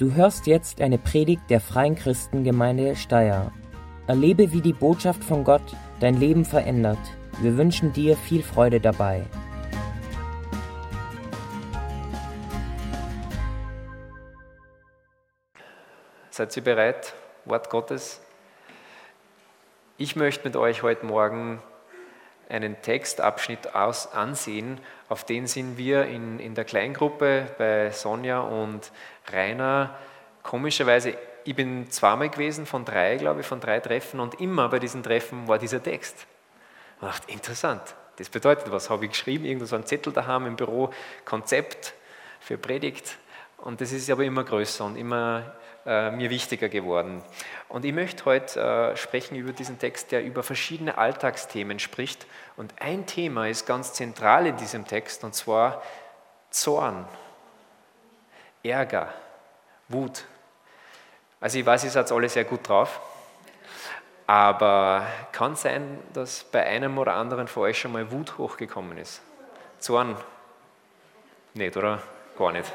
Du hörst jetzt eine Predigt der Freien Christengemeinde Steyr. Erlebe, wie die Botschaft von Gott dein Leben verändert. Wir wünschen dir viel Freude dabei. Seid ihr bereit? Wort Gottes. Ich möchte mit euch heute Morgen einen Textabschnitt aus, ansehen, auf den sind wir in, in der Kleingruppe bei Sonja und Rainer. Komischerweise, ich bin zweimal gewesen von drei, glaube ich, von drei Treffen und immer bei diesen Treffen war dieser Text. Ich dachte, interessant, das bedeutet was, habe ich geschrieben, irgendwo so ein Zettel daheim im Büro, Konzept für Predigt. Und das ist aber immer größer und immer äh, mir wichtiger geworden. Und ich möchte heute äh, sprechen über diesen Text, der über verschiedene Alltagsthemen spricht. Und ein Thema ist ganz zentral in diesem Text, und zwar Zorn, Ärger, Wut. Also ich weiß, ihr seid alle sehr gut drauf, aber kann sein, dass bei einem oder anderen von euch schon mal Wut hochgekommen ist. Zorn nicht, oder? Gar nicht.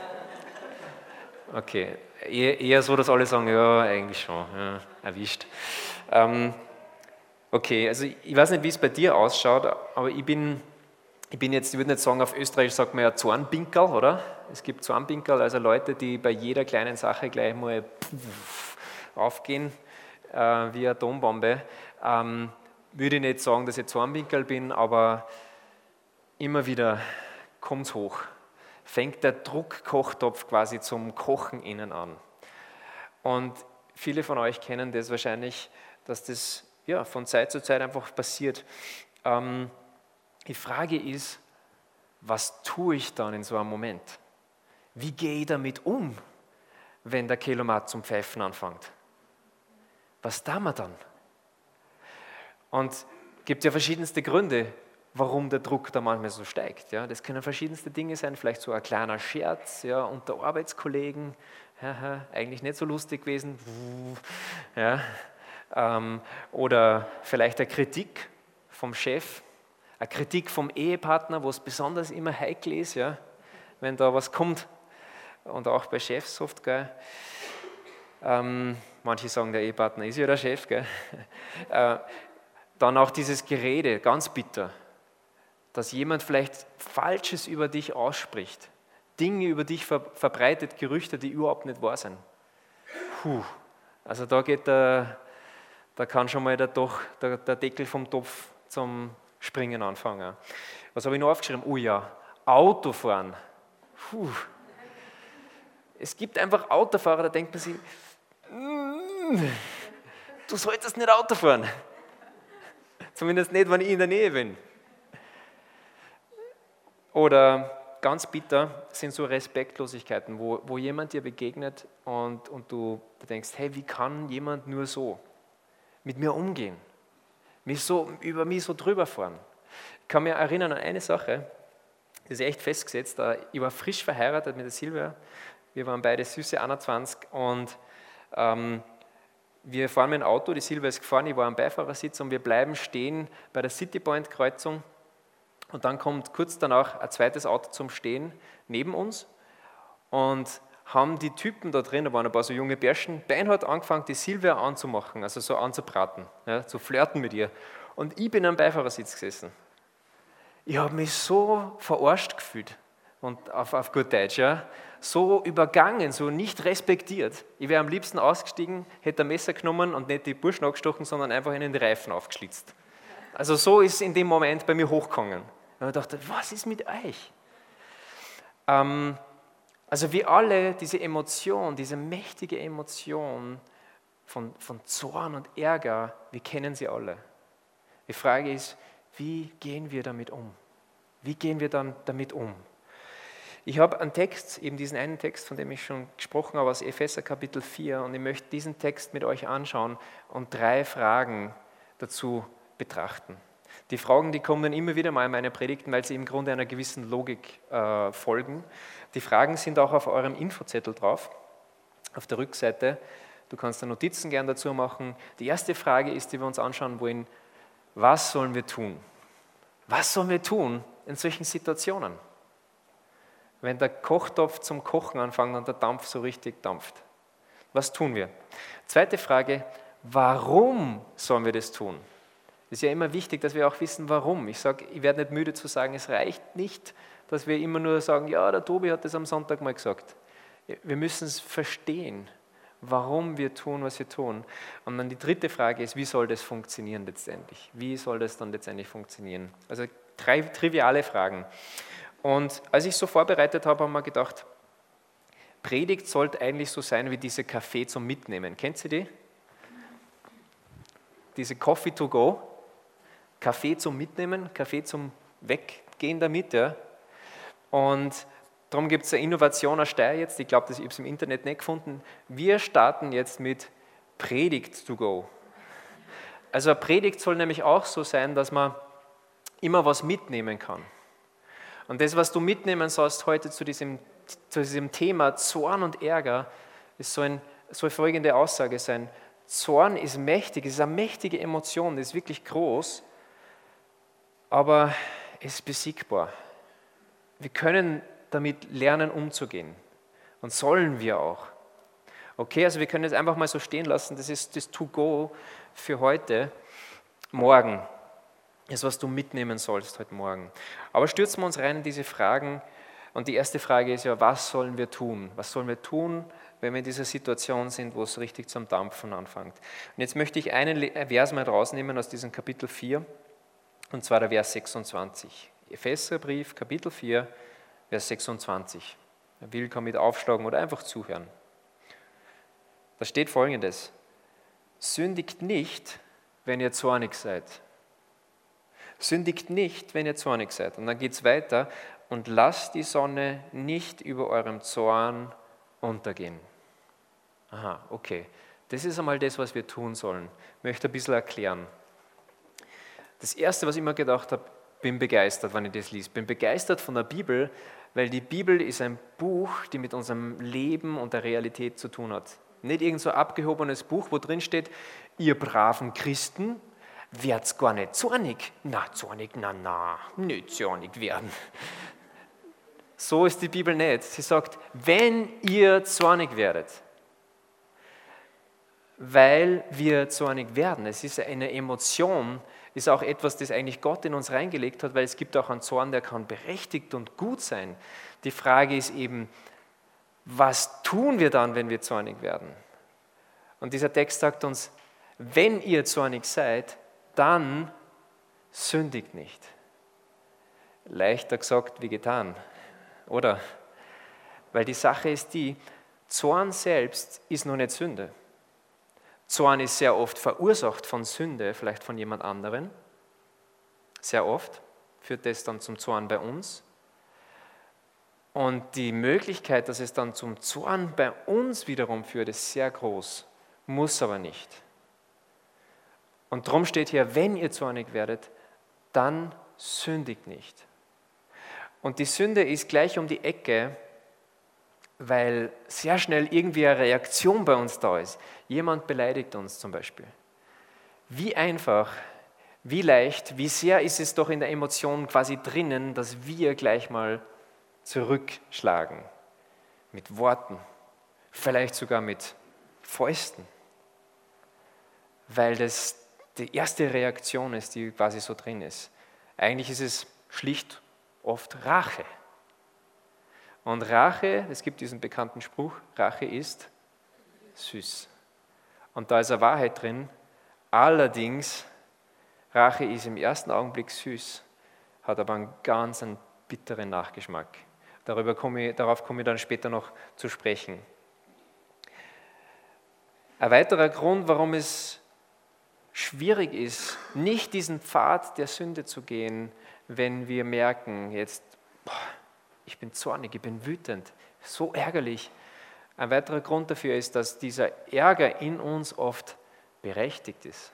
Okay, eher, so, dass alle sagen, ja, eigentlich schon, ja, erwischt. Ähm, okay, also ich weiß nicht, wie es bei dir ausschaut, aber ich bin, ich bin jetzt, ich würde nicht sagen, auf Österreich sagt man ja Zornpinkel, oder? Es gibt Zornpinkel, also Leute, die bei jeder kleinen Sache gleich mal aufgehen, äh, wie eine Atombombe. Ähm, würde ich nicht sagen, dass ich Zornpinkel bin, aber immer wieder kommt es hoch fängt der Druckkochtopf quasi zum Kochen innen an. Und viele von euch kennen das wahrscheinlich, dass das ja, von Zeit zu Zeit einfach passiert. Ähm, die Frage ist, was tue ich dann in so einem Moment? Wie gehe ich damit um, wenn der Kilomat zum Pfeifen anfängt? Was tun wir dann? Und es gibt ja verschiedenste Gründe, warum der Druck da manchmal so steigt. Ja, das können verschiedenste Dinge sein, vielleicht so ein kleiner Scherz ja, unter Arbeitskollegen, eigentlich nicht so lustig gewesen, ja, ähm, oder vielleicht eine Kritik vom Chef, eine Kritik vom Ehepartner, wo es besonders immer heikel ist, ja, wenn da was kommt, und auch bei Chefs oft. Gell. Ähm, manche sagen, der Ehepartner ist ja der Chef. Gell. Äh, dann auch dieses Gerede, ganz bitter dass jemand vielleicht Falsches über dich ausspricht, Dinge über dich verbreitet, Gerüchte, die überhaupt nicht wahr sind. Puh, also da geht der, da kann schon mal der, doch, der, der Deckel vom Topf zum Springen anfangen. Was habe ich noch aufgeschrieben? Oh ja, Autofahren. Puh. Es gibt einfach Autofahrer, da denkt man sich, mm, du solltest nicht Auto fahren. Zumindest nicht, wenn ich in der Nähe bin. Oder ganz bitter sind so Respektlosigkeiten, wo, wo jemand dir begegnet und, und du denkst, hey, wie kann jemand nur so mit mir umgehen? Mich so, über mich so drüber fahren. Ich kann mich erinnern an eine Sache, das ist echt festgesetzt. Ich war frisch verheiratet mit der Silvia. Wir waren beide süße 21 und ähm, wir fahren mit dem Auto, die Silvia ist gefahren, ich war am Beifahrersitz und wir bleiben stehen bei der Citypoint-Kreuzung und dann kommt kurz danach ein zweites Auto zum Stehen neben uns und haben die Typen da drin, da waren ein paar so junge Bärschen, beinhart angefangen, die Silvia anzumachen, also so anzubraten, ja, zu flirten mit ihr. Und ich bin am Beifahrersitz gesessen. Ich habe mich so verarscht gefühlt, und auf, auf gut Deutsch, ja, so übergangen, so nicht respektiert. Ich wäre am liebsten ausgestiegen, hätte ein Messer genommen und nicht die Burschen angestochen, sondern einfach in den Reifen aufgeschlitzt. Also so ist es in dem Moment bei mir hochgegangen. Und ich dachte, was ist mit euch? Ähm, also wir alle, diese Emotion, diese mächtige Emotion von, von Zorn und Ärger, wir kennen sie alle. Die Frage ist, wie gehen wir damit um? Wie gehen wir dann damit um? Ich habe einen Text, eben diesen einen Text, von dem ich schon gesprochen habe, aus Epheser Kapitel 4, und ich möchte diesen Text mit euch anschauen und drei Fragen dazu betrachten. Die Fragen, die kommen immer wieder mal in meine Predigten, weil sie im Grunde einer gewissen Logik äh, folgen. Die Fragen sind auch auf eurem Infozettel drauf, auf der Rückseite. Du kannst da Notizen gern dazu machen. Die erste Frage ist, die wir uns anschauen wollen, was sollen wir tun? Was sollen wir tun in solchen Situationen? Wenn der Kochtopf zum Kochen anfängt und der Dampf so richtig dampft. Was tun wir? Zweite Frage, warum sollen wir das tun? Es ist ja immer wichtig, dass wir auch wissen, warum. Ich sage, ich werde nicht müde zu sagen, es reicht nicht, dass wir immer nur sagen, ja, der Tobi hat das am Sonntag mal gesagt. Wir müssen es verstehen, warum wir tun, was wir tun. Und dann die dritte Frage ist, wie soll das funktionieren letztendlich? Wie soll das dann letztendlich funktionieren? Also drei triviale Fragen. Und als ich so vorbereitet habe, haben wir gedacht, Predigt sollte eigentlich so sein wie diese Kaffee zum Mitnehmen. Kennt ihr die? Diese Coffee to go, Kaffee zum Mitnehmen, Kaffee zum Weggehen damit. Ja. Und darum gibt es eine Innovation aus Steyr jetzt. Ich glaube, ich habe es im Internet nicht gefunden. Wir starten jetzt mit Predigt to go. Also eine Predigt soll nämlich auch so sein, dass man immer was mitnehmen kann. Und das, was du mitnehmen sollst heute zu diesem, zu diesem Thema Zorn und Ärger, ist so ein, soll folgende Aussage sein. Zorn ist mächtig, es ist eine mächtige Emotion, es ist wirklich groß, aber es ist besiegbar. Wir können damit lernen, umzugehen. Und sollen wir auch. Okay, also wir können es einfach mal so stehen lassen. Das ist das To-Go für heute. Morgen ist, was du mitnehmen sollst heute Morgen. Aber stürzen wir uns rein in diese Fragen. Und die erste Frage ist ja, was sollen wir tun? Was sollen wir tun, wenn wir in dieser Situation sind, wo es richtig zum Dampfen anfängt? Und jetzt möchte ich einen Vers mal rausnehmen aus diesem Kapitel 4, und zwar der Vers 26. Epheserbrief, Kapitel 4, Vers 26. Wer will, kann mit aufschlagen oder einfach zuhören. Da steht folgendes: Sündigt nicht, wenn ihr zornig seid Sündigt nicht, wenn ihr zornig seid. Und dann geht es weiter. Und lasst die Sonne nicht über eurem Zorn untergehen. Aha, okay. Das ist einmal das, was wir tun sollen. Ich möchte ein bisschen erklären. Das Erste, was ich immer gedacht habe, bin begeistert, wenn ich das liest. Bin begeistert von der Bibel, weil die Bibel ist ein Buch, die mit unserem Leben und der Realität zu tun hat. Nicht irgend so abgehobenes Buch, wo drin steht, ihr braven Christen, wird's gar nicht zornig. Na, zornig, na, na, nicht zornig werden. So ist die Bibel nicht. Sie sagt, wenn ihr zornig werdet, weil wir zornig werden. Es ist eine Emotion, ist auch etwas, das eigentlich Gott in uns reingelegt hat, weil es gibt auch einen Zorn, der kann berechtigt und gut sein. Die Frage ist eben, was tun wir dann, wenn wir zornig werden? Und dieser Text sagt uns, wenn ihr zornig seid, dann sündigt nicht. Leichter gesagt wie getan, oder? Weil die Sache ist die, Zorn selbst ist noch nicht Sünde. Zorn ist sehr oft verursacht von Sünde, vielleicht von jemand anderen. Sehr oft führt das dann zum Zorn bei uns. Und die Möglichkeit, dass es dann zum Zorn bei uns wiederum führt, ist sehr groß, muss aber nicht. Und darum steht hier, wenn ihr zornig werdet, dann sündigt nicht. Und die Sünde ist gleich um die Ecke, weil sehr schnell irgendwie eine Reaktion bei uns da ist. Jemand beleidigt uns zum Beispiel. Wie einfach, wie leicht, wie sehr ist es doch in der Emotion quasi drinnen, dass wir gleich mal zurückschlagen. Mit Worten, vielleicht sogar mit Fäusten. Weil das die erste Reaktion ist, die quasi so drin ist. Eigentlich ist es schlicht oft Rache. Und Rache, es gibt diesen bekannten Spruch, Rache ist süß. Und da ist eine Wahrheit drin. Allerdings, Rache ist im ersten Augenblick süß, hat aber einen ganz einen bitteren Nachgeschmack. Darüber komme ich, darauf komme ich dann später noch zu sprechen. Ein weiterer Grund, warum es schwierig ist, nicht diesen Pfad der Sünde zu gehen, wenn wir merken, jetzt, boah, ich bin zornig, ich bin wütend, so ärgerlich. Ein weiterer Grund dafür ist, dass dieser Ärger in uns oft berechtigt ist.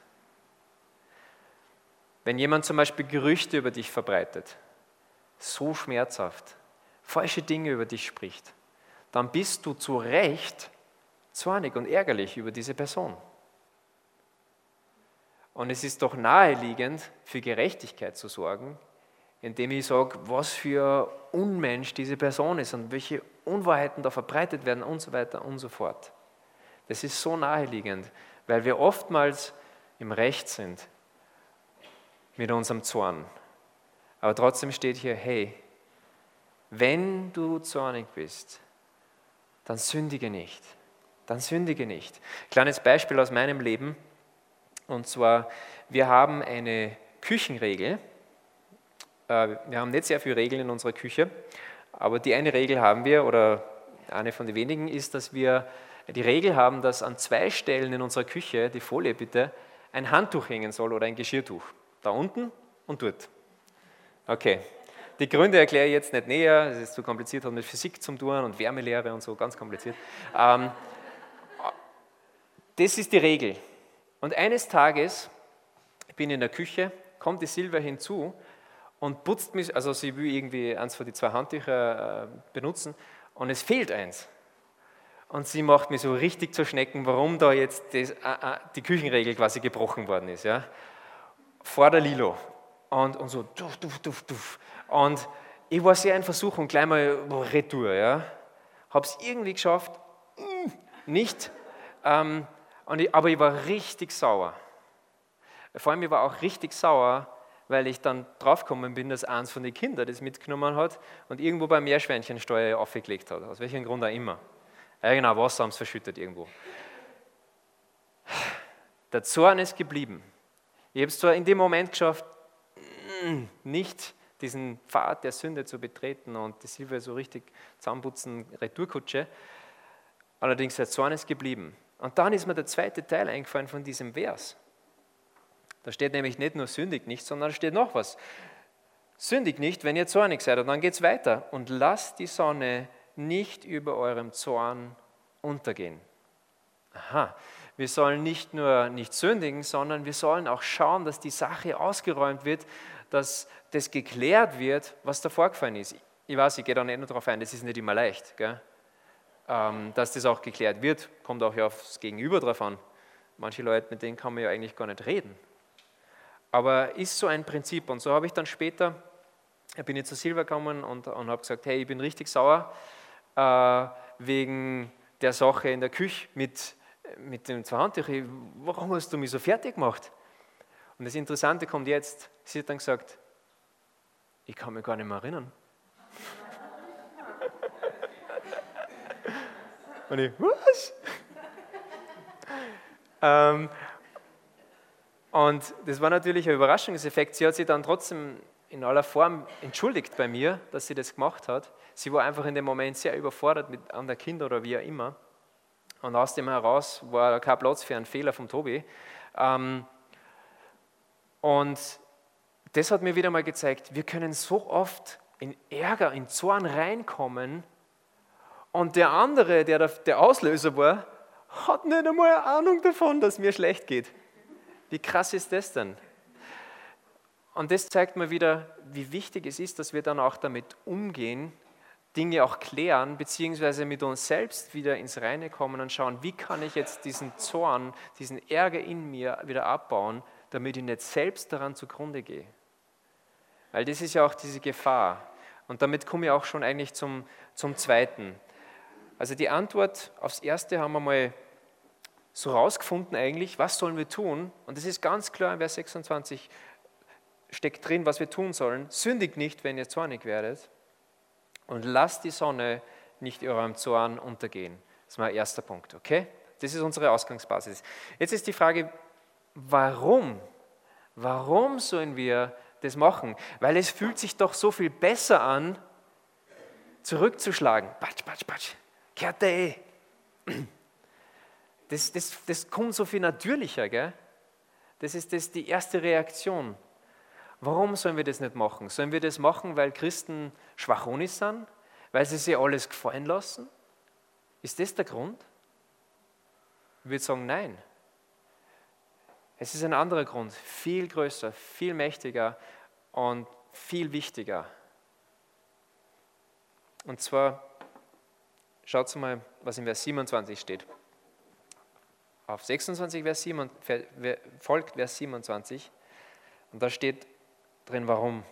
Wenn jemand zum Beispiel Gerüchte über dich verbreitet, so schmerzhaft, falsche Dinge über dich spricht, dann bist du zu Recht zornig und ärgerlich über diese Person. Und es ist doch naheliegend, für Gerechtigkeit zu sorgen, indem ich sage, was für Unmensch diese Person ist und welche Unwahrheiten da verbreitet werden und so weiter und so fort. Das ist so naheliegend, weil wir oftmals im Recht sind mit unserem Zorn. Aber trotzdem steht hier, hey, wenn du zornig bist, dann sündige nicht. Dann sündige nicht. Kleines Beispiel aus meinem Leben. Und zwar, wir haben eine Küchenregel. Äh, wir haben nicht sehr viele Regeln in unserer Küche, aber die eine Regel haben wir, oder eine von den wenigen ist, dass wir die Regel haben, dass an zwei Stellen in unserer Küche, die Folie bitte, ein Handtuch hängen soll oder ein Geschirrtuch. Da unten und dort. Okay. Die Gründe erkläre ich jetzt nicht näher, es ist zu kompliziert, hat mit Physik zu tun und Wärmelehre und so, ganz kompliziert. Ähm, das ist die Regel. Und eines Tages, ich bin in der Küche, kommt die Silvia hinzu und putzt mich, also sie will irgendwie eins von die zwei Handtücher äh, benutzen und es fehlt eins. Und sie macht mir so richtig zu schnecken, warum da jetzt das, äh, äh, die Küchenregel quasi gebrochen worden ist. Ja? Vor der Lilo. Und, und so, duf, duf, duf, duf. Und ich war sehr in Versuchung, gleich mal retour. Ja? Habe es irgendwie geschafft, hm, nicht. Ähm, ich, aber ich war richtig sauer. Vor allem, ich war auch richtig sauer, weil ich dann draufgekommen bin, dass eins von den Kindern das mitgenommen hat und irgendwo beim Meerschweinchensteuer aufgelegt hat. Aus welchem Grund auch immer. Ja, genau, Wasser haben sie verschüttet irgendwo. Der Zorn ist geblieben. Ich habe es zwar in dem Moment geschafft, nicht diesen Pfad der Sünde zu betreten und die Silvia so richtig zusammenputzen, Retourkutsche, allerdings der Zorn ist geblieben. Und dann ist mir der zweite Teil eingefallen von diesem Vers. Da steht nämlich nicht nur sündig nicht, sondern da steht noch was. Sündig nicht, wenn ihr zornig seid. Und dann geht es weiter. Und lasst die Sonne nicht über eurem Zorn untergehen. Aha, wir sollen nicht nur nicht sündigen, sondern wir sollen auch schauen, dass die Sache ausgeräumt wird, dass das geklärt wird, was da vorgefallen ist. Ich weiß, ich gehe da nicht nur darauf ein, das ist nicht immer leicht. Ähm, dass das auch geklärt wird, kommt auch ja aufs Gegenüber drauf an. Manche Leute, mit denen kann man ja eigentlich gar nicht reden. Aber ist so ein Prinzip. Und so habe ich dann später, bin ich zu Silber gekommen und, und habe gesagt, hey, ich bin richtig sauer äh, wegen der Sache in der Küche mit, mit dem Zweihandtücher. Warum hast du mich so fertig gemacht? Und das Interessante kommt jetzt, sie hat dann gesagt, ich kann mich gar nicht mehr erinnern. Und ich, was? ähm, und das war natürlich ein Überraschungseffekt. Sie hat sich dann trotzdem in aller Form entschuldigt bei mir, dass sie das gemacht hat. Sie war einfach in dem Moment sehr überfordert mit anderen Kindern oder wie auch immer. Und aus dem heraus war kein Platz für einen Fehler vom Tobi. Ähm, und das hat mir wieder mal gezeigt, wir können so oft in Ärger, in Zorn reinkommen und der andere, der der Auslöser war, hat nicht einmal eine Ahnung davon, dass mir schlecht geht. Wie krass ist das denn? Und das zeigt mir wieder, wie wichtig es ist, dass wir dann auch damit umgehen, Dinge auch klären, beziehungsweise mit uns selbst wieder ins Reine kommen und schauen, wie kann ich jetzt diesen Zorn, diesen Ärger in mir wieder abbauen, damit ich nicht selbst daran zugrunde gehe. Weil das ist ja auch diese Gefahr. Und damit komme ich auch schon eigentlich zum, zum Zweiten. Also die Antwort aufs Erste haben wir mal so rausgefunden eigentlich, was sollen wir tun? Und das ist ganz klar in Vers 26 steckt drin, was wir tun sollen. Sündigt nicht, wenn ihr zornig werdet und lasst die Sonne nicht eurem Zorn untergehen. Das ist mein erster Punkt, okay? Das ist unsere Ausgangsbasis. Jetzt ist die Frage, warum? Warum sollen wir das machen? Weil es fühlt sich doch so viel besser an, zurückzuschlagen. Patsch, patsch, patsch. Kehrt eh. Das, das, das kommt so viel natürlicher, gell? Das ist das, die erste Reaktion. Warum sollen wir das nicht machen? Sollen wir das machen, weil Christen Schwachonis sind? Weil sie sich alles gefallen lassen? Ist das der Grund? Ich würde sagen, nein. Es ist ein anderer Grund, viel größer, viel mächtiger und viel wichtiger. Und zwar, schaut mal, was in Vers 27 steht auf 26 Vers 7, folgt Vers 27 und da steht drin, warum.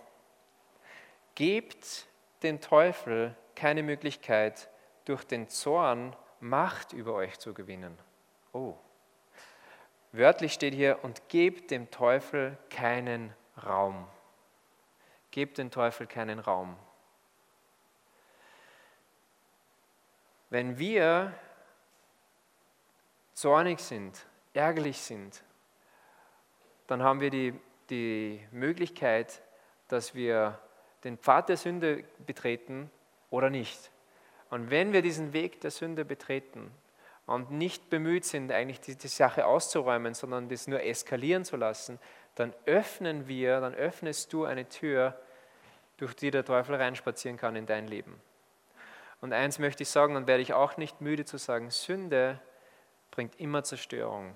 Gebt dem Teufel keine Möglichkeit, durch den Zorn Macht über euch zu gewinnen. Oh. Wörtlich steht hier, und gebt dem Teufel keinen Raum. Gebt dem Teufel keinen Raum. Wenn wir zornig sind, ärgerlich sind, dann haben wir die, die Möglichkeit, dass wir den Pfad der Sünde betreten oder nicht. Und wenn wir diesen Weg der Sünde betreten und nicht bemüht sind, eigentlich die, die Sache auszuräumen, sondern das nur eskalieren zu lassen, dann öffnen wir, dann öffnest du eine Tür, durch die der Teufel reinspazieren kann in dein Leben. Und eins möchte ich sagen und werde ich auch nicht müde zu sagen, Sünde bringt immer Zerstörung.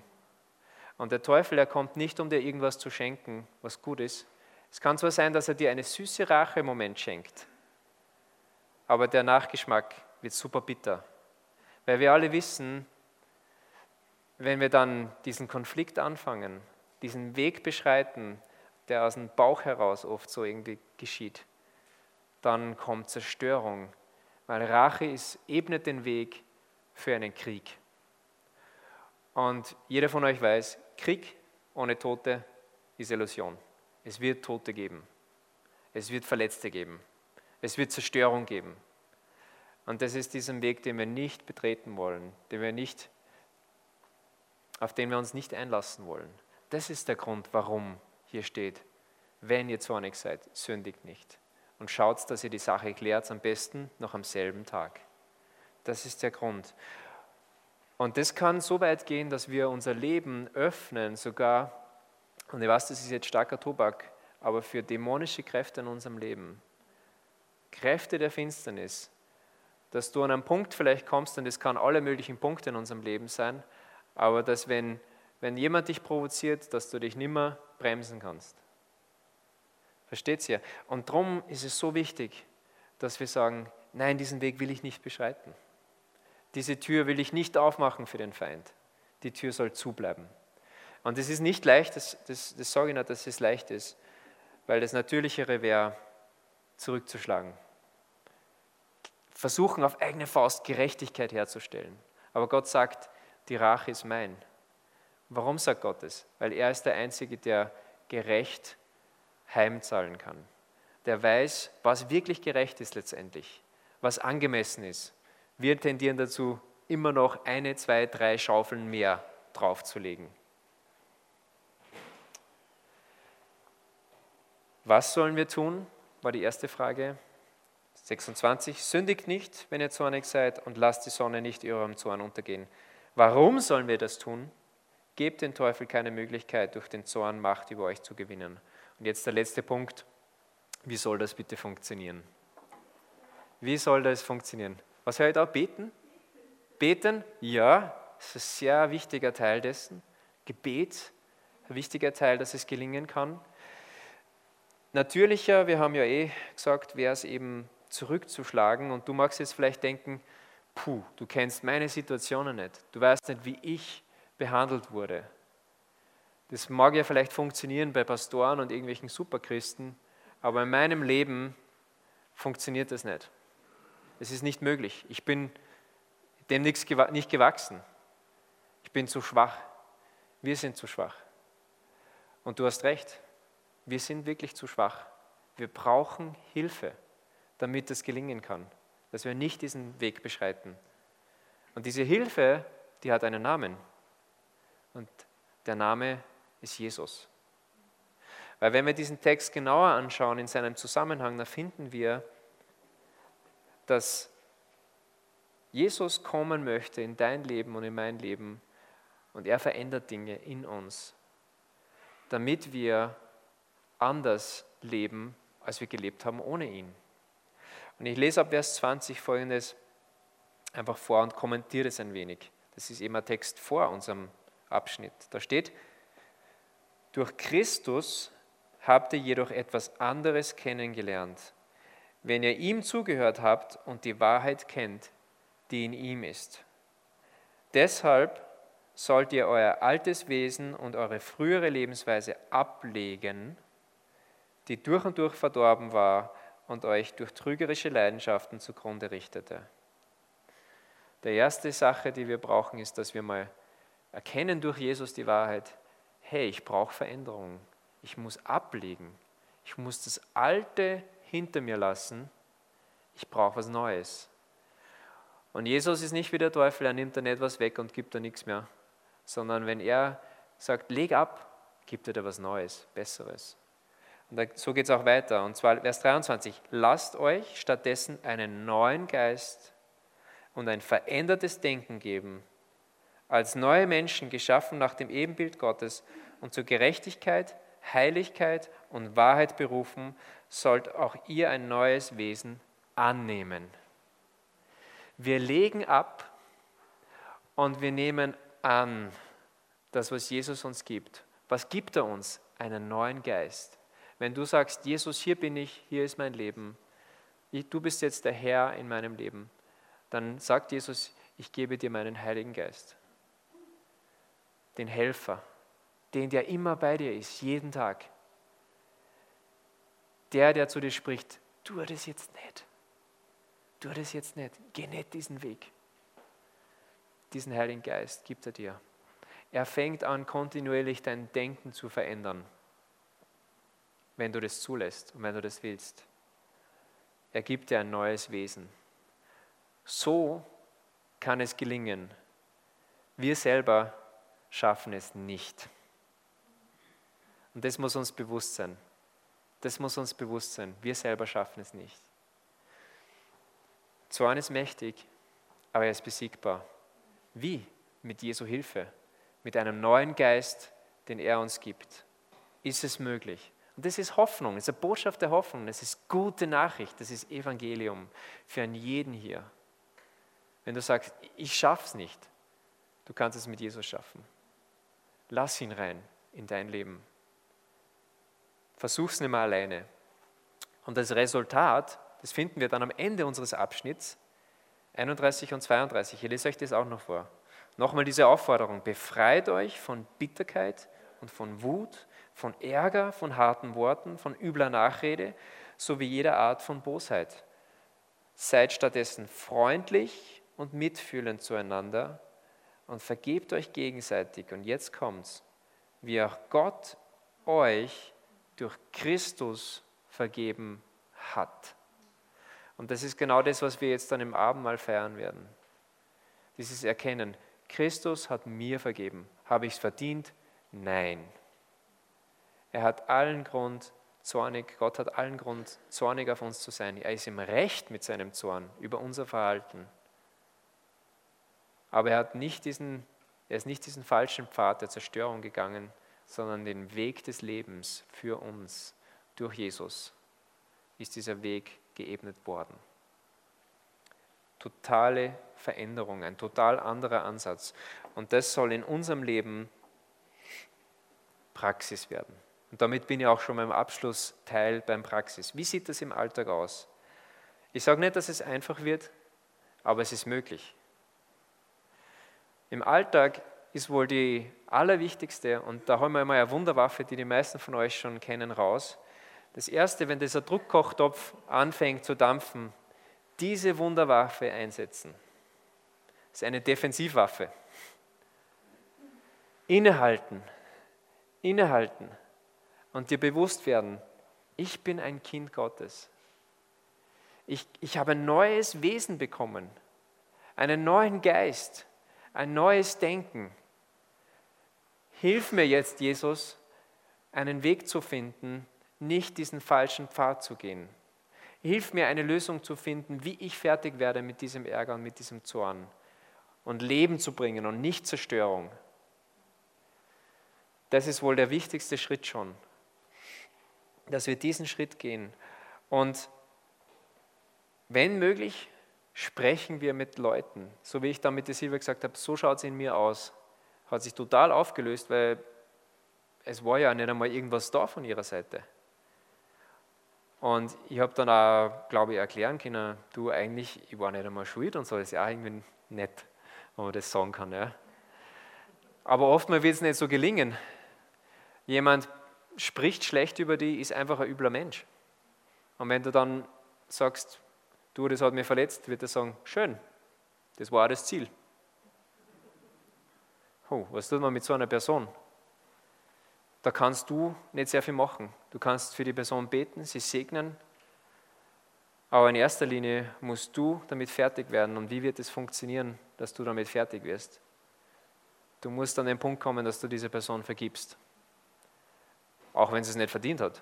Und der Teufel, er kommt nicht, um dir irgendwas zu schenken, was gut ist. Es kann zwar sein, dass er dir eine süße Rache im Moment schenkt, aber der Nachgeschmack wird super bitter. Weil wir alle wissen, wenn wir dann diesen Konflikt anfangen, diesen Weg beschreiten, der aus dem Bauch heraus oft so irgendwie geschieht, dann kommt Zerstörung, weil Rache ist, ebnet den Weg für einen Krieg. Und jeder von euch weiß, Krieg ohne Tote ist Illusion. Es wird Tote geben. Es wird Verletzte geben. Es wird Zerstörung geben. Und das ist diesen Weg, den wir nicht betreten wollen, den wir nicht, auf den wir uns nicht einlassen wollen. Das ist der Grund, warum hier steht, wenn ihr zornig seid, sündigt nicht. Und schaut, dass ihr die Sache klärt, am besten noch am selben Tag. Das ist der Grund. Und das kann so weit gehen, dass wir unser Leben öffnen, sogar, und ich weiß, das ist jetzt starker Tobak, aber für dämonische Kräfte in unserem Leben. Kräfte der Finsternis, dass du an einen Punkt vielleicht kommst, und es kann alle möglichen Punkte in unserem Leben sein, aber dass wenn, wenn jemand dich provoziert, dass du dich nimmer bremsen kannst. Versteht ihr? Und darum ist es so wichtig, dass wir sagen, nein, diesen Weg will ich nicht beschreiten. Diese Tür will ich nicht aufmachen für den Feind. Die Tür soll zubleiben. Und es ist nicht leicht, das, das, das sage ich nicht, dass es leicht ist, weil das Natürlichere wäre, zurückzuschlagen. Versuchen auf eigene Faust Gerechtigkeit herzustellen. Aber Gott sagt, die Rache ist mein. Warum sagt Gott es? Weil er ist der Einzige, der gerecht heimzahlen kann. Der weiß, was wirklich gerecht ist letztendlich, was angemessen ist. Wir tendieren dazu, immer noch eine, zwei, drei Schaufeln mehr draufzulegen. Was sollen wir tun? War die erste Frage. 26. Sündigt nicht, wenn ihr zornig seid, und lasst die Sonne nicht eurem Zorn untergehen. Warum sollen wir das tun? Gebt den Teufel keine Möglichkeit, durch den Zorn Macht über euch zu gewinnen. Und jetzt der letzte Punkt. Wie soll das bitte funktionieren? Wie soll das funktionieren? Was höre ich da? Beten? Beten? Ja, das ist ein sehr wichtiger Teil dessen. Gebet, ein wichtiger Teil, dass es gelingen kann. Natürlicher, wir haben ja eh gesagt, wäre es eben zurückzuschlagen. Und du magst jetzt vielleicht denken, puh, du kennst meine Situationen nicht. Du weißt nicht, wie ich behandelt wurde. Das mag ja vielleicht funktionieren bei Pastoren und irgendwelchen Superchristen, aber in meinem Leben funktioniert das nicht. Es ist nicht möglich. Ich bin dem nicht gewachsen. Ich bin zu schwach. Wir sind zu schwach. Und du hast recht, wir sind wirklich zu schwach. Wir brauchen Hilfe, damit es gelingen kann, dass wir nicht diesen Weg beschreiten. Und diese Hilfe, die hat einen Namen. Und der Name ist Jesus. Weil wenn wir diesen Text genauer anschauen in seinem Zusammenhang, dann finden wir, dass Jesus kommen möchte in dein Leben und in mein Leben und er verändert Dinge in uns, damit wir anders leben, als wir gelebt haben ohne ihn. Und ich lese ab Vers 20 folgendes einfach vor und kommentiere es ein wenig. Das ist eben ein Text vor unserem Abschnitt. Da steht, durch Christus habt ihr jedoch etwas anderes kennengelernt, wenn ihr ihm zugehört habt und die Wahrheit kennt, die in ihm ist. Deshalb sollt ihr euer altes Wesen und eure frühere Lebensweise ablegen, die durch und durch verdorben war und euch durch trügerische Leidenschaften zugrunde richtete. Die erste Sache, die wir brauchen, ist, dass wir mal erkennen durch Jesus die Wahrheit, hey, ich brauche Veränderung. Ich muss ablegen. Ich muss das Alte hinter mir lassen. Ich brauche was Neues. Und Jesus ist nicht wie der Teufel, er nimmt dann etwas weg und gibt da nichts mehr, sondern wenn er sagt, leg ab, gibt er dir was Neues, Besseres. Und so geht es auch weiter. Und zwar Vers 23. Lasst euch stattdessen einen neuen Geist und ein verändertes Denken geben, als neue Menschen geschaffen nach dem Ebenbild Gottes und zur Gerechtigkeit, Heiligkeit und Wahrheit berufen, sollt auch ihr ein neues Wesen annehmen. Wir legen ab und wir nehmen an das, was Jesus uns gibt. Was gibt er uns? Einen neuen Geist. Wenn du sagst, Jesus, hier bin ich, hier ist mein Leben, du bist jetzt der Herr in meinem Leben, dann sagt Jesus, ich gebe dir meinen Heiligen Geist, den Helfer, den, der immer bei dir ist, jeden Tag. Der, der zu dir spricht, tu das jetzt nicht. Tu das jetzt nicht. Geh nicht diesen Weg. Diesen Heiligen Geist gibt er dir. Er fängt an, kontinuierlich dein Denken zu verändern wenn du das zulässt und wenn du das willst. Er gibt dir ein neues Wesen. So kann es gelingen. Wir selber schaffen es nicht. Und das muss uns bewusst sein. Das muss uns bewusst sein. Wir selber schaffen es nicht. Zorn ist mächtig, aber er ist besiegbar. Wie? Mit Jesu Hilfe, mit einem neuen Geist, den er uns gibt. Ist es möglich? Und das ist Hoffnung, das ist eine Botschaft der Hoffnung, das ist gute Nachricht, das ist Evangelium für einen jeden hier. Wenn du sagst, ich schaff's nicht, du kannst es mit Jesus schaffen. Lass ihn rein in dein Leben. Versuch's nicht mehr alleine. Und das Resultat, das finden wir dann am Ende unseres Abschnitts, 31 und 32. Ich lese euch das auch noch vor. Nochmal diese Aufforderung, befreit euch von Bitterkeit und von Wut von Ärger, von harten Worten, von übler Nachrede sowie jeder Art von Bosheit. Seid stattdessen freundlich und mitfühlend zueinander und vergebt euch gegenseitig. Und jetzt kommt's, wie auch Gott euch durch Christus vergeben hat. Und das ist genau das, was wir jetzt dann im Abendmahl feiern werden. Dieses Erkennen, Christus hat mir vergeben. Habe ich es verdient? Nein. Er hat allen Grund, zornig, Gott hat allen Grund, zornig auf uns zu sein. Er ist im Recht mit seinem Zorn über unser Verhalten. Aber er, hat nicht diesen, er ist nicht diesen falschen Pfad der Zerstörung gegangen, sondern den Weg des Lebens für uns durch Jesus ist dieser Weg geebnet worden. Totale Veränderung, ein total anderer Ansatz. Und das soll in unserem Leben Praxis werden. Und damit bin ich auch schon beim Abschlussteil beim Praxis. Wie sieht das im Alltag aus? Ich sage nicht, dass es einfach wird, aber es ist möglich. Im Alltag ist wohl die allerwichtigste, und da haben wir einmal eine Wunderwaffe, die die meisten von euch schon kennen, raus. Das Erste, wenn dieser Druckkochtopf anfängt zu dampfen, diese Wunderwaffe einsetzen. Das ist eine Defensivwaffe. Innehalten, innehalten und dir bewusst werden, ich bin ein Kind Gottes. Ich, ich habe ein neues Wesen bekommen, einen neuen Geist, ein neues Denken. Hilf mir jetzt, Jesus, einen Weg zu finden, nicht diesen falschen Pfad zu gehen. Hilf mir, eine Lösung zu finden, wie ich fertig werde mit diesem Ärger und mit diesem Zorn und Leben zu bringen und nicht Zerstörung. Das ist wohl der wichtigste Schritt schon dass wir diesen Schritt gehen. Und wenn möglich, sprechen wir mit Leuten. So wie ich da mit der Silvia gesagt habe, so schaut es in mir aus. Hat sich total aufgelöst, weil es war ja nicht einmal irgendwas da von ihrer Seite. Und ich habe dann auch, glaube ich, erklären können, du eigentlich, ich war nicht einmal schuld und so, das ist ja auch irgendwie nett, wenn man das sagen kann. Ja. Aber oftmals wird es nicht so gelingen. Jemand spricht schlecht über dich, ist einfach ein übler Mensch. Und wenn du dann sagst, du, das hat mich verletzt, wird er sagen, schön, das war auch das Ziel. Oh, was tut man mit so einer Person? Da kannst du nicht sehr viel machen. Du kannst für die Person beten, sie segnen, aber in erster Linie musst du damit fertig werden. Und wie wird es funktionieren, dass du damit fertig wirst? Du musst an den Punkt kommen, dass du diese Person vergibst, auch wenn sie es nicht verdient hat.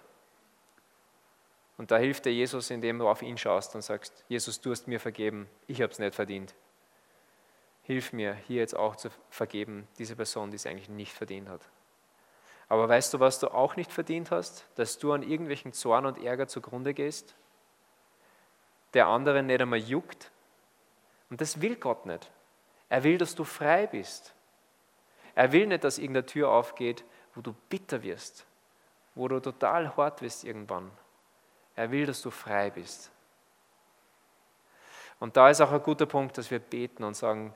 Und da hilft dir Jesus, indem du auf ihn schaust und sagst, Jesus, du hast mir vergeben, ich habe es nicht verdient. Hilf mir, hier jetzt auch zu vergeben, diese Person, die es eigentlich nicht verdient hat. Aber weißt du, was du auch nicht verdient hast? Dass du an irgendwelchen Zorn und Ärger zugrunde gehst, der anderen nicht einmal juckt. Und das will Gott nicht. Er will, dass du frei bist. Er will nicht, dass irgendeine Tür aufgeht, wo du bitter wirst, wo du total hart wirst irgendwann. Er will, dass du frei bist. Und da ist auch ein guter Punkt, dass wir beten und sagen,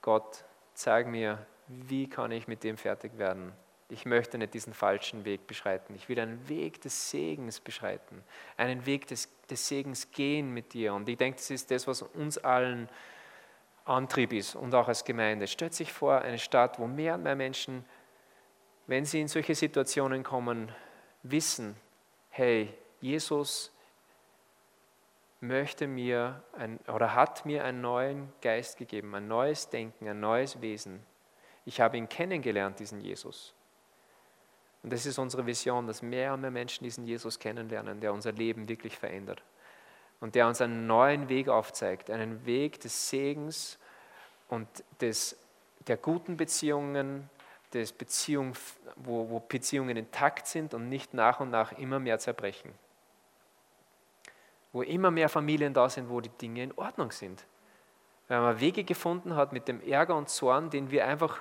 Gott, zeig mir, wie kann ich mit dem fertig werden? Ich möchte nicht diesen falschen Weg beschreiten. Ich will einen Weg des Segens beschreiten, einen Weg des, des Segens gehen mit dir. Und ich denke, das ist das, was uns allen Antrieb ist und auch als Gemeinde. Stellt sich vor, eine Stadt, wo mehr und mehr Menschen, wenn sie in solche Situationen kommen, wissen, hey, Jesus möchte mir ein, oder hat mir einen neuen Geist gegeben, ein neues Denken, ein neues Wesen. Ich habe ihn kennengelernt, diesen Jesus. Und das ist unsere Vision, dass mehr und mehr Menschen diesen Jesus kennenlernen, der unser Leben wirklich verändert. Und der uns einen neuen Weg aufzeigt, einen Weg des Segens und des, der guten Beziehungen, des Beziehung, wo, wo Beziehungen intakt sind und nicht nach und nach immer mehr zerbrechen wo immer mehr Familien da sind, wo die Dinge in Ordnung sind. Weil man Wege gefunden hat, mit dem Ärger und Zorn, den wir einfach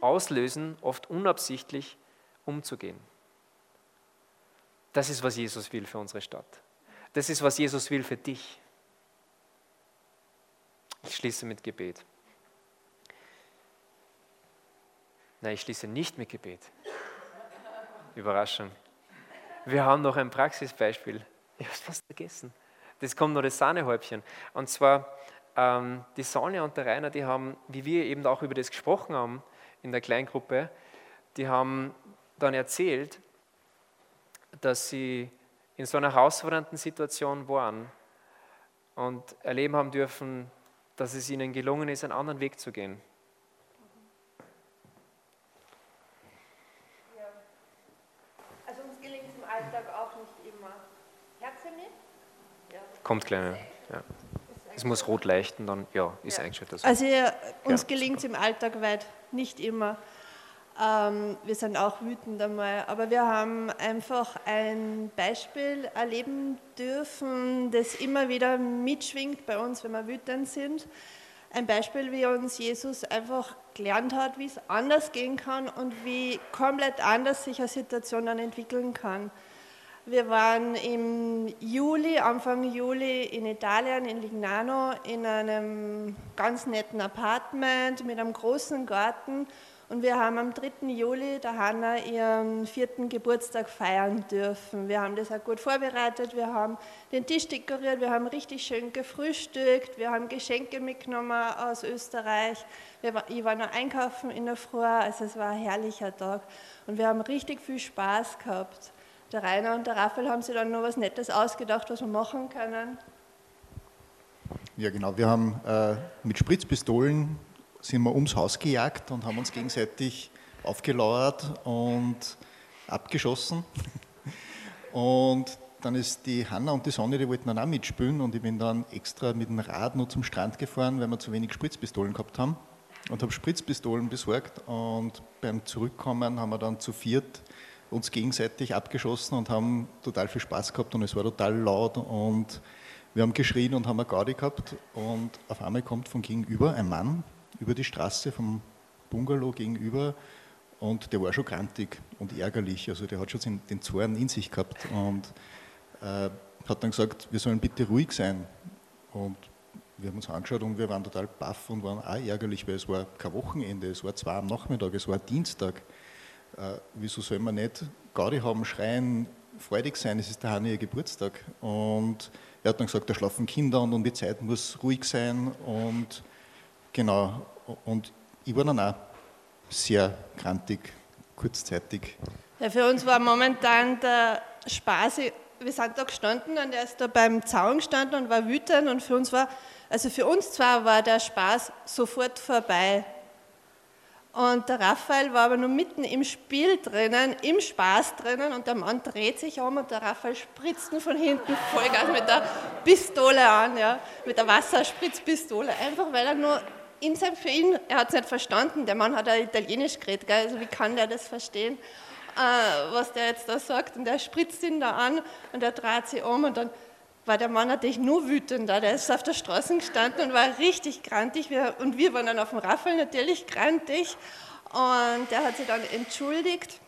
auslösen, oft unabsichtlich umzugehen. Das ist, was Jesus will für unsere Stadt. Das ist, was Jesus will für dich. Ich schließe mit Gebet. Nein, ich schließe nicht mit Gebet. Überraschung. Wir haben noch ein Praxisbeispiel. Ich habe es fast vergessen. Das kommt noch das Sahnehäubchen. Und zwar ähm, die Sonja und der Rainer, die haben, wie wir eben auch über das gesprochen haben in der Kleingruppe, die haben dann erzählt, dass sie in so einer herausfordernden Situation waren und erleben haben dürfen, dass es ihnen gelungen ist, einen anderen Weg zu gehen. Ja. Also uns gelingt es im Alltag auch nicht immer. Herze mit? Kommt kleiner. Ja. Es muss rot leuchten, dann ja, ist ja. eingestellt. Das also ja, uns gelingt es im Alltag weit nicht immer. Ähm, wir sind auch wütend einmal, aber wir haben einfach ein Beispiel erleben dürfen, das immer wieder mitschwingt bei uns, wenn wir wütend sind. Ein Beispiel, wie uns Jesus einfach gelernt hat, wie es anders gehen kann und wie komplett anders sich eine Situation dann entwickeln kann. Wir waren im Juli, Anfang Juli in Italien, in Lignano, in einem ganz netten Apartment mit einem großen Garten. Und wir haben am 3. Juli der Hanna ihren vierten Geburtstag feiern dürfen. Wir haben das auch gut vorbereitet, wir haben den Tisch dekoriert, wir haben richtig schön gefrühstückt, wir haben Geschenke mitgenommen aus Österreich. ich war noch einkaufen in der Früh, also es war ein herrlicher Tag. Und wir haben richtig viel Spaß gehabt der Rainer und der Raphael haben sich dann noch was Nettes ausgedacht, was wir machen können. Ja, genau. Wir haben äh, mit Spritzpistolen sind wir ums Haus gejagt und haben uns gegenseitig aufgelauert und abgeschossen. Und dann ist die Hanna und die Sonja, die wollten dann auch mitspielen und ich bin dann extra mit dem Rad nur zum Strand gefahren, weil wir zu wenig Spritzpistolen gehabt haben und habe Spritzpistolen besorgt und beim Zurückkommen haben wir dann zu viert uns gegenseitig abgeschossen und haben total viel Spaß gehabt und es war total laut und wir haben geschrien und haben eine Gaudi gehabt und auf einmal kommt von gegenüber ein Mann über die Straße vom Bungalow gegenüber und der war schon grantig und ärgerlich, also der hat schon den Zorn in sich gehabt und äh, hat dann gesagt, wir sollen bitte ruhig sein. Und wir haben uns angeschaut und wir waren total baff und waren auch ärgerlich, weil es war kein Wochenende, es war zwei am Nachmittag, es war Dienstag äh, wieso soll man nicht Gaudi haben, schreien, freudig sein, es ist der Hanni ihr Geburtstag. Und er hat dann gesagt, da schlafen Kinder und, und die Zeit muss ruhig sein und genau, und ich war dann auch sehr grantig, kurzzeitig. Ja, für uns war momentan der Spaß, wir sind da gestanden und er ist da beim Zaun gestanden und war wütend und für uns war, also für uns zwar war der Spaß sofort vorbei. Und der Raphael war aber nur mitten im Spiel drinnen, im Spaß drinnen und der Mann dreht sich um und der Raphael spritzt ihn von hinten Vollgas mit der Pistole an, ja, mit der Wasserspritzpistole, einfach weil er nur in sein, für ihn, er hat es nicht verstanden, der Mann hat ja Italienisch geredet, gell? also wie kann der das verstehen, äh, was der jetzt da sagt und er spritzt ihn da an und er dreht sich um und dann war der Mann natürlich nur wütender. Der ist auf der Straße gestanden und war richtig grantig. und wir waren dann auf dem Raffel natürlich grantig. Und der hat sich dann entschuldigt.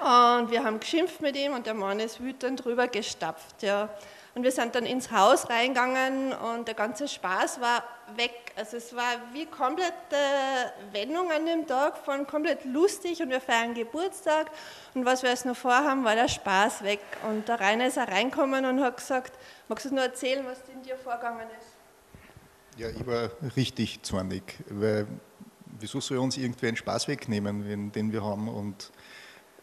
Und wir haben geschimpft mit ihm und der Mann ist wütend drüber gestapft. Ja. Und wir sind dann ins Haus reingegangen und der ganze Spaß war weg. Also es war wie komplette Wendung an dem Tag von komplett lustig und wir feiern Geburtstag und was wir jetzt noch vorhaben, war der Spaß weg. Und der Rainer ist auch reinkommen und hat gesagt, magst du nur erzählen, was in dir vorgegangen ist? Ja, ich war richtig zornig, weil wieso soll uns irgendwer einen Spaß wegnehmen, den wir haben und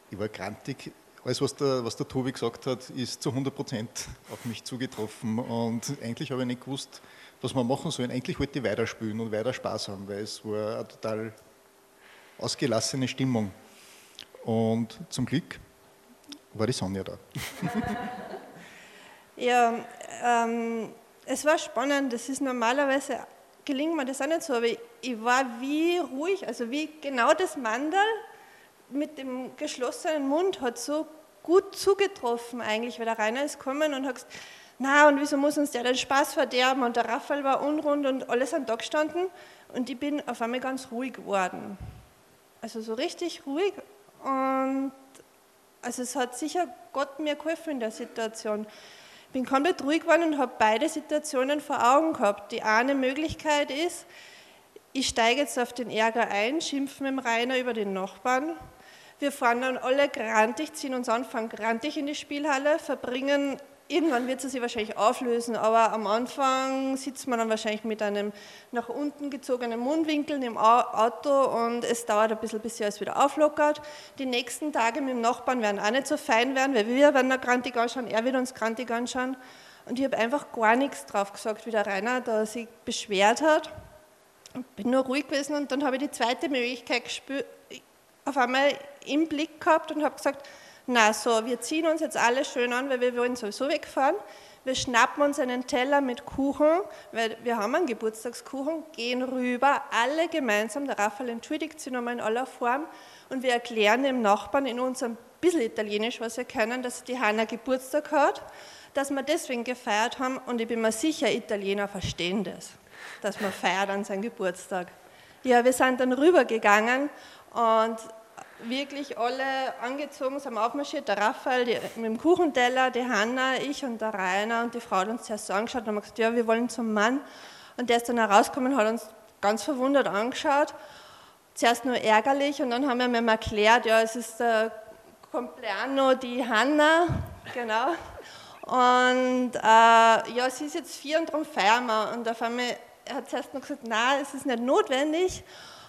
ich war grantig alles, was der, was der Tobi gesagt hat, ist zu 100 Prozent auf mich zugetroffen. Und eigentlich habe ich nicht gewusst, was wir machen sollen. Eigentlich wollte ich weiterspielen und weiter Spaß haben, weil es war eine total ausgelassene Stimmung. Und zum Glück war die Sonja da. ja, ähm, es war spannend. Das ist normalerweise, gelingt mir das auch nicht so, aber ich war wie ruhig, also wie genau das Mandal mit dem geschlossenen Mund hat so gut zugetroffen eigentlich, weil der Rainer ist gekommen und hat gesagt, na und wieso muss uns der den Spaß verderben und der Raphael war unrund und alles an da gestanden und ich bin auf einmal ganz ruhig geworden. Also so richtig ruhig und also es hat sicher Gott mir geholfen in der Situation. Ich bin komplett ruhig geworden und habe beide Situationen vor Augen gehabt. Die eine Möglichkeit ist, ich steige jetzt auf den Ärger ein, schimpfe mit dem Rainer über den Nachbarn wir fahren dann alle grantig, ziehen uns an, fahren grantig in die Spielhalle, verbringen, irgendwann wird es sich wahrscheinlich auflösen, aber am Anfang sitzt man dann wahrscheinlich mit einem nach unten gezogenen Mundwinkel im Auto und es dauert ein bisschen, bis sich alles wieder auflockert. Die nächsten Tage mit dem Nachbarn werden auch nicht so fein werden, weil wir werden da grantig anschauen, er wird uns grantig anschauen. Und ich habe einfach gar nichts drauf gesagt, wie der Rainer da sich beschwert hat. Ich bin nur ruhig gewesen und dann habe ich die zweite Möglichkeit gespürt, auf einmal im Blick gehabt und habe gesagt, na so, wir ziehen uns jetzt alle schön an, weil wir wollen sowieso wegfahren. Wir schnappen uns einen Teller mit Kuchen, weil wir haben einen Geburtstagskuchen, gehen rüber, alle gemeinsam, der Raphael entschuldigt sich nochmal in aller Form und wir erklären dem Nachbarn in unserem bisschen Italienisch, was wir können, dass die Hanna Geburtstag hat, dass wir deswegen gefeiert haben und ich bin mir sicher, Italiener verstehen das, dass man feiert an seinem Geburtstag. Ja, wir sind dann rübergegangen und wirklich alle angezogen, sind aufmarschiert, der Raphael die, mit dem Kuchenteller, die Hanna, ich und der Rainer und die Frau hat uns zuerst angeschaut und haben gesagt, ja, wir wollen zum Mann. Und der ist dann herausgekommen und hat uns ganz verwundert angeschaut. Zuerst nur ärgerlich und dann haben wir ihm erklärt, ja, es ist der Compleanno die Hanna, genau. Und äh, ja, sie ist jetzt vier und darum feiern wir. Und auf einmal hat zuerst noch gesagt, nein, es ist nicht notwendig.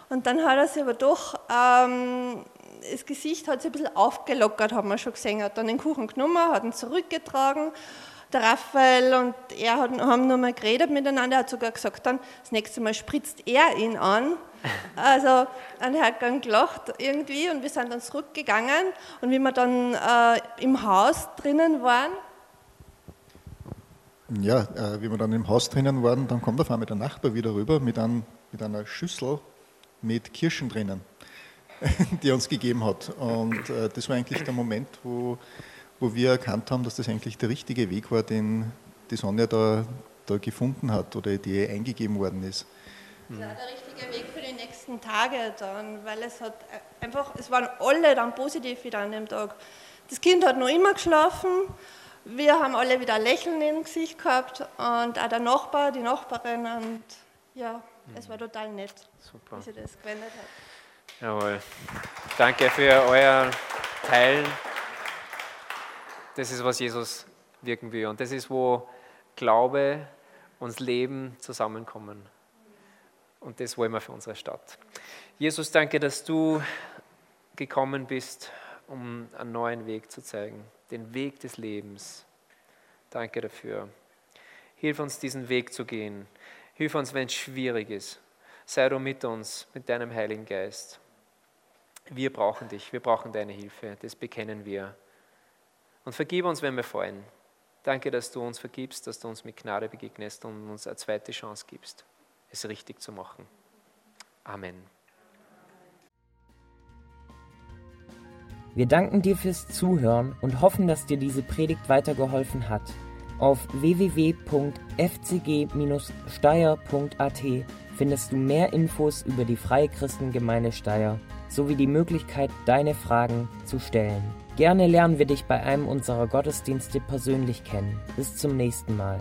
Und dann hat er sich aber doch ähm, das Gesicht hat sich ein bisschen aufgelockert, haben wir schon gesehen. Er hat dann den Kuchen genommen, hat ihn zurückgetragen. Der Raphael und er haben nur mal geredet miteinander. Er hat sogar gesagt, dann das nächste Mal spritzt er ihn an. Also, und er hat dann gelacht irgendwie und wir sind dann zurückgegangen. Und wie wir dann äh, im Haus drinnen waren, ja, äh, wie wir dann im Haus drinnen waren, dann kommt auf einmal der Nachbar wieder rüber mit, ein, mit einer Schüssel mit Kirschen drinnen. die er uns gegeben hat. Und äh, das war eigentlich der Moment, wo, wo wir erkannt haben, dass das eigentlich der richtige Weg war, den die Sonja da, da gefunden hat oder die eingegeben worden ist. Das war der richtige Weg für die nächsten Tage dann, weil es hat einfach, es waren alle dann positiv wieder an dem Tag. Das Kind hat noch immer geschlafen, wir haben alle wieder ein Lächeln im Gesicht gehabt und auch der Nachbar, die Nachbarin und ja, es war total nett, Super. wie sie das gewendet hat. Jawohl. Danke für euer Teilen. Das ist, was Jesus wirken will. Und das ist, wo Glaube und Leben zusammenkommen. Und das wollen wir für unsere Stadt. Jesus, danke, dass du gekommen bist, um einen neuen Weg zu zeigen, den Weg des Lebens. Danke dafür. Hilf uns, diesen Weg zu gehen. Hilf uns, wenn es schwierig ist. Sei du mit uns, mit deinem Heiligen Geist. Wir brauchen dich, wir brauchen deine Hilfe, das bekennen wir. Und vergib uns, wenn wir fallen. Danke, dass du uns vergibst, dass du uns mit Gnade begegnest und uns eine zweite Chance gibst, es richtig zu machen. Amen. Wir danken dir fürs Zuhören und hoffen, dass dir diese Predigt weitergeholfen hat. Auf www.fcg-steyr.at findest du mehr Infos über die Freie Christengemeinde Steyr sowie die Möglichkeit, deine Fragen zu stellen. Gerne lernen wir dich bei einem unserer Gottesdienste persönlich kennen. Bis zum nächsten Mal.